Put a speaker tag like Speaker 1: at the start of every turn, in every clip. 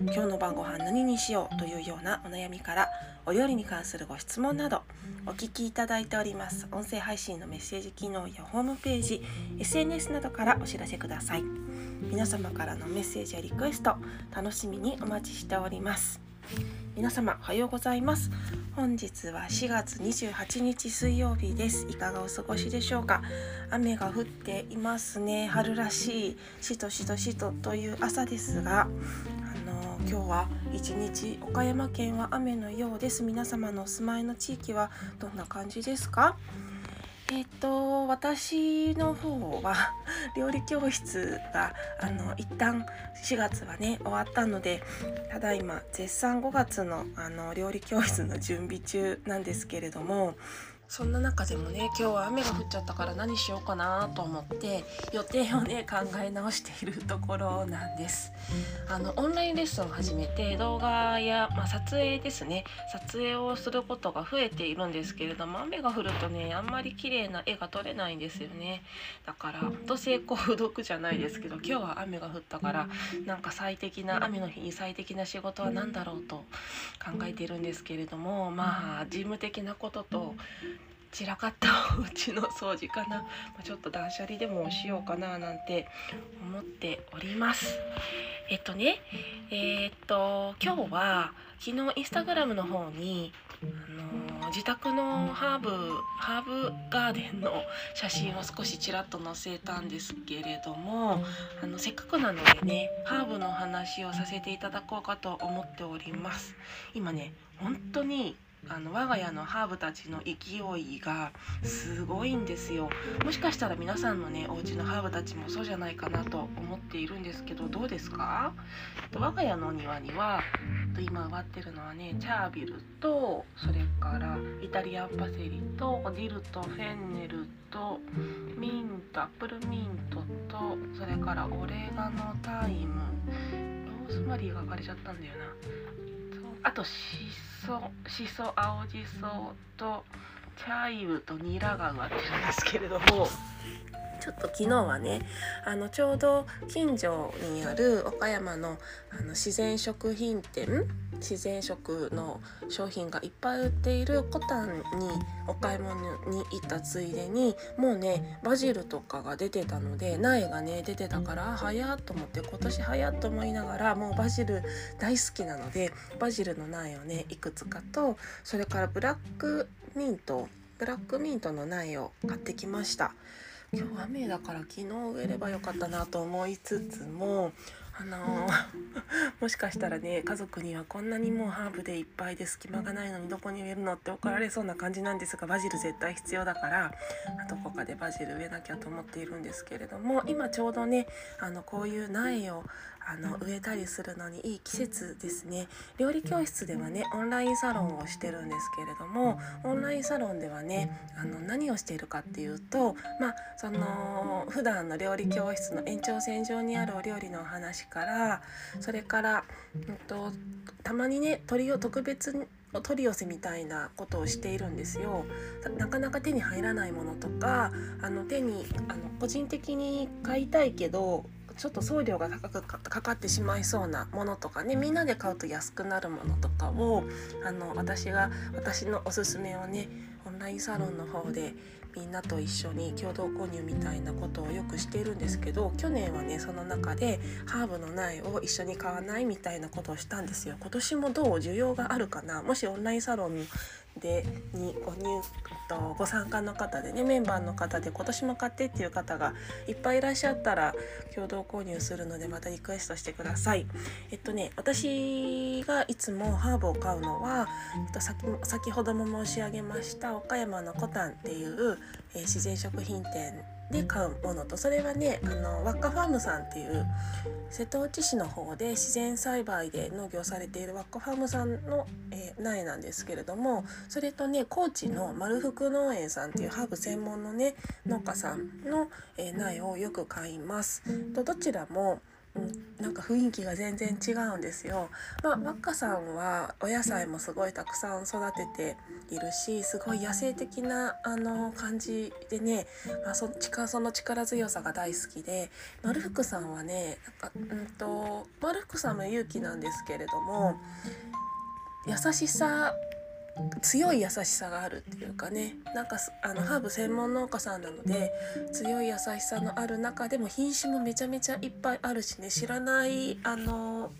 Speaker 1: 今日の晩ご飯何にしようというようなお悩みからお料理に関するご質問などお聞きいただいております。音声配信のメッセージ機能やホームページ SNS などからお知らせください。皆様からのメッセージやリクエスト楽しみにお待ちしております。皆様おはようございます。本日は4月28日水曜日です。いかがお過ごしでしょうか？雨が降っていますね。春らしいしとしとしとという朝ですが今日は一日岡山県は雨のようです。皆様のお住まいの地域はどんな感じですか？えっ、と私の方は 料理教室があの一旦4月はね終わったのでただいま絶賛5月のあの料理教室の準備中なんですけれどもそんな中でもね今日は雨が降っちゃったから何しようかなと思って予定をね考え直しているところなんです。あのオンラインレッスンを始めて動画や、まあ、撮影ですね。撮影をすることが増えているんですけれども雨が降るとねあんまり綺麗な絵が撮れないんですよね。だからほんと成功不読じゃないですけど今日は雨が降ったからなんか最適な雨の日に最適な仕事は何だろうと考えているんですけれどもまあ事務的なことと散らかったお家の掃除かな、まあ、ちょっと断捨離でもしようかななんて思っております。えっとねえー、っと今日は昨日インスタグラムの方にあの自宅のハーブハーブガーデンの写真を少しちらっと載せたんですけれどもあのせっかくなのでねハーブの話をさせていただこうかと思っております。今ね本当にあの我が家のハーブたちの勢いがすごいんですよ。もしかしたら皆さんのねお家のハーブたちもそうじゃないかなと思っているんですけどどうですか？我が家の庭には今植わってるのはねチャービルとそれからイタリアンパセリとディルとフェンネルとミントアップルミントとそれからオレガノタイム。ローズマリーが枯れちゃったんだよな。あとしそしそ青じそとチャイブとニラが植わってるんですけれども。ちょっと昨日はねあのちょうど近所にある岡山のあの自然食品店自然食の商品がいっぱい売っているコタンにお買い物に行ったついでにもうねバジルとかが出てたので苗がね出てたから早っと思って今年早っと思いながらもうバジル大好きなのでバジルの苗をねいくつかとそれからブラックミントブラックミントの苗を買ってきました。今日雨だから昨日植えればよかったなと思いつつもあの、もしかしたらね家族にはこんなにもうハーブでいっぱいで隙間がないのにどこに植えるのって怒られそうな感じなんですがバジル絶対必要だからどこかでバジル植えなきゃと思っているんですけれども今ちょうどねあのこういう苗をあの植えたりするのにいい季節ですね。料理教室ではねオンラインサロンをしてるんですけれどもオンラインサロンではねあの何をしているかっていうとまあその普段の料理教室の延長線上にあるお料理のお話からそれから、うんと、たまにね鳥を特別お取り寄せみたいなことをしているんですよ。なかなか手に入らないものとかあの手にあの個人的に買いたいけどちょっと送料が高くかかってしまいそうなものとかねみんなで買うと安くなるものとかをあの私が私のおすすめをねオンラインサロンの方でみんなと一緒に共同購入みたいなことをよくしているんですけど去年はねその中でハーブの苗を一緒に買わないみたいなことをしたんですよ。今年もどう需要があるかな？もしオンラインサロンでにご入とご参加の方でねメンバーの方で今年も買ってっていう方がいっぱいいらっしゃったら共同購入するのでまたリクエストしてください。えっとね私がいつもハーブを買うのは、えっと、先先ほども申し上げました岡山のコタンっていうえー、自然食品店で買うものとそれはねあのワッカファームさんっていう瀬戸内市の方で自然栽培で農業されているワッカファームさんの、えー、苗なんですけれどもそれとね高知の丸福農園さんっていうハーブ専門のね農家さんの、えー、苗をよく買います。とどちらもうん、なんか雰囲気が全然違うんですよ。まあ、ワッカさんはお野菜もすごいたくさん育てているしすごい野生的なあの感じでね、まあ、そその力強さが大好きで丸福さんはねなんか、うんと、丸福さんも勇気なんですけれども優しさ強い優しさがあるっていうかね。なんかあのハーブ専門農家さんなので強い優しさのある中でも品種もめちゃめちゃいっぱいあるしね。知らないあの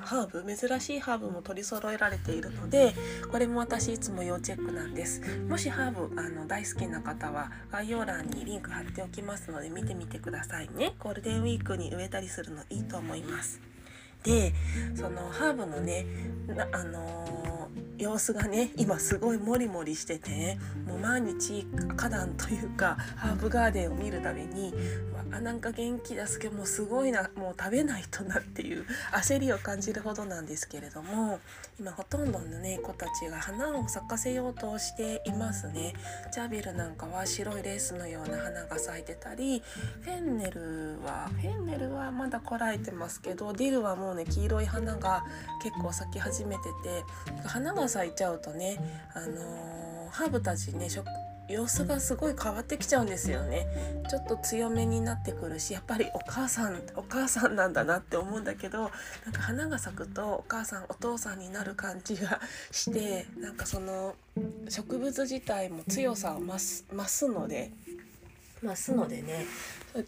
Speaker 1: ハーブ珍しいハーブも取り揃えられているのでこれも私いつも要チェックなんです。もしハーブあの大好きな方は概要欄にリンク貼っておきますので見てみてくださいね。ゴールデンウィークに植えたりするのいいと思います。でそのハーブのねあのー様子がね今すごいモリモリしててもう毎日花壇というかハーブガーデンを見るたびにあなんか元気出すけどもうすごいなもう食べないとなっていう焦りを感じるほどなんですけれども今ほとんどのね子たちが花を咲かせようとしていますね。ジャビルなんかは白いレースのような花が咲いてたりフェンネルはフェンネルはまだこらえてますけどディルはもうね黄色い花が結構咲き始めてて花が咲いちゃうとねあのー、ハーブたちね様子がすごい変わってきちゃうんですよね。ちょっと強めになってくるしやっぱりお母さんお母さんなんだなって思うんだけどなんか花が咲くとお母さんお父さんになる感じがしてなんかその植物自体も強さを増す増すので増すのでね。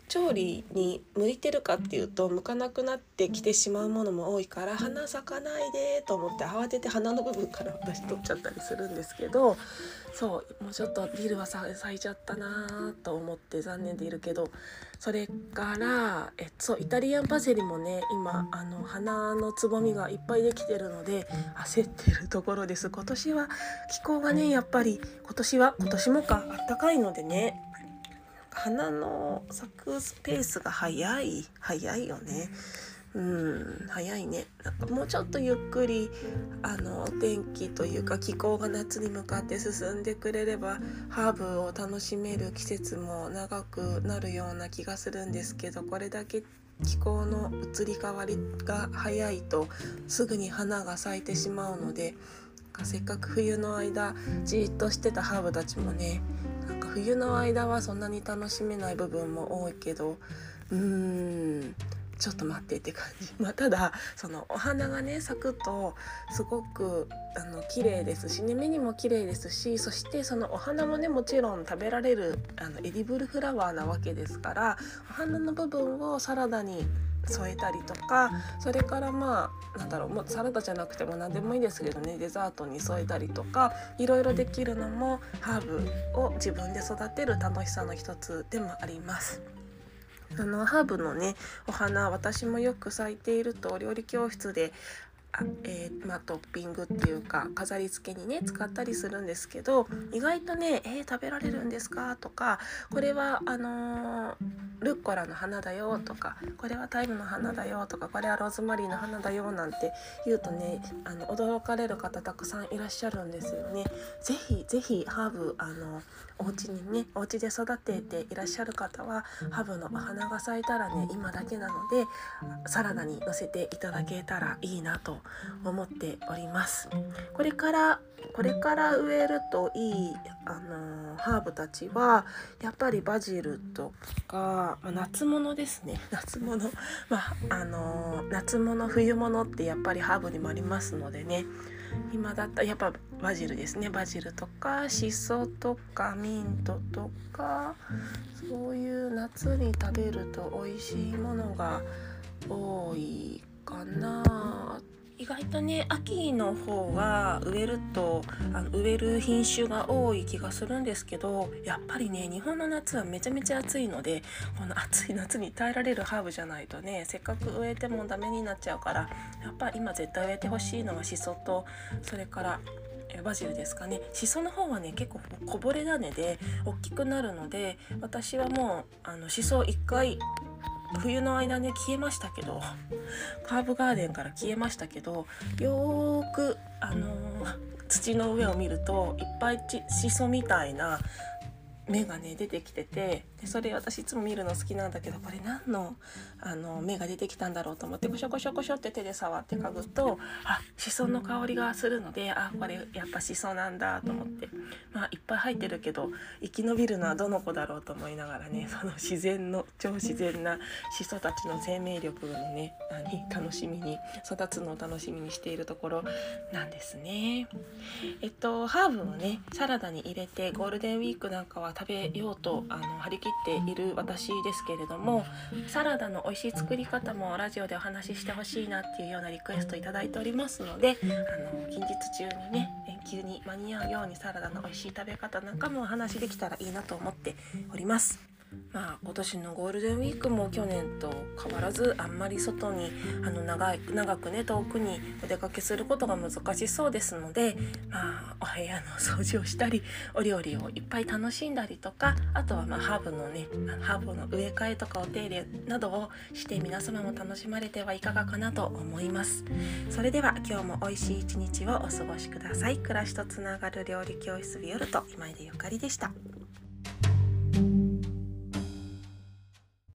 Speaker 1: 調理に向いてるかっていうと向かなくなってきてしまうものも多いから花咲かないでと思って慌てて花の部分から私取っちゃったりするんですけどそうもうちょっとビルは咲いちゃったなと思って残念でいるけどそれからえそうイタリアンパセリもね今あの花のつぼみがいっぱいできてるので焦ってるところです。今年は気候がねやっぱり今年は今年もかあったかいのでね花の咲くスペースが早い早いよね。うん早いね。なんかもうちょっとゆっくりあのお天気というか気候が夏に向かって進んでくれればハーブを楽しめる季節も長くなるような気がするんですけどこれだけ気候の移り変わりが早いとすぐに花が咲いてしまうのでせっかく冬の間じっとしてたハーブたちもね冬の間はそんなに楽しめない部分も多いけどうーんちょっと待ってって感じ、まあ、ただそのお花がね咲くとすごくあの綺麗ですしね目にも綺麗ですしそしてそのお花もねもちろん食べられるあのエディブルフラワーなわけですからお花の部分をサラダに添えたりとかそれからまあなんだろうもうサラダじゃなくても何でもいいですけどねデザートに添えたりとかいろいろできるのもハーブを自分で育てる楽しさの一つでもあります。あのハーブのねお花私もよく咲いているとお料理教室でえー、まあ、トッピングっていうか飾り付けにね使ったりするんですけど意外とね「えー、食べられるんですか?」とか「これはあのー、ルッコラの花だよ」とか「これはタイムの花だよ」とか「これはローズマリーの花だよ」なんて言うとねあの驚かれる方たくさんいらっしゃるんですよね。ぜひぜひハーブあのお家にねお家で育てていらっしゃる方はハブのお花が咲いたらね今だけなのでサラダにのせていただけたらいいなと思っております。これからこれから植えるといい、あのー、ハーブたちはやっぱりバジルとか、まあ、夏物ですね。夏物。まああのー、夏物冬物ってやっぱりハーブにもありますのでね。今だったらやっぱバジルですね。バジルとかしそとかミントとかそういう夏に食べると美味しいものが多いかな。意外とね秋の方は植えるとあの植える品種が多い気がするんですけどやっぱりね日本の夏はめちゃめちゃ暑いのでこの暑い夏に耐えられるハーブじゃないとねせっかく植えてもダメになっちゃうからやっぱ今絶対植えてほしいのはシソとそれからバジルですかね。しその方はね結構こぼれ種で大きくなるので私はもうあのしそ1回冬の間ね消えましたけどカーブガーデンから消えましたけどよーくあのー、土の上を見るといっぱいしそみたいな芽がね出てきててでそれ私いつも見るの好きなんだけどこれ何のあの芽が出てきたんだろうと思ってコショコショコショって手で触って嗅ぐとあしその香りがするのであこれやっぱしそなんだと思ってまあいっぱい入ってるけど生き延びるのはどの子だろうと思いながらねその自然の超自然なしそたちの生命力のね何楽しみに育つのを楽しみにしているところなんですね。えっとハーブをねサラダに入れてゴールデンウィークなんかは食べようとあの張り切っている私ですけれどもサラダの美味しい作り方もラジオでお話ししてほしいなっていうようなリクエストいただいておりますのであの近日中にね連休に間に合うようにサラダの美味しい食べ方なんかもお話できたらいいなと思っております。まあ今年のゴールデンウィークも去年と変わらずあんまり外にあの長い長くね遠くにお出かけすることが難しそうですので、まあ、お部屋の掃除をしたりお料理をいっぱい楽しんだりとかあとはまあハーブのねハーブの植え替えとかお手入れなどをして皆様も楽しまれてはいかがかなと思います。それでは今日も美味しい一日をお過ごしください。暮らしとつながる料理教室ビオルト今井でゆかりでした。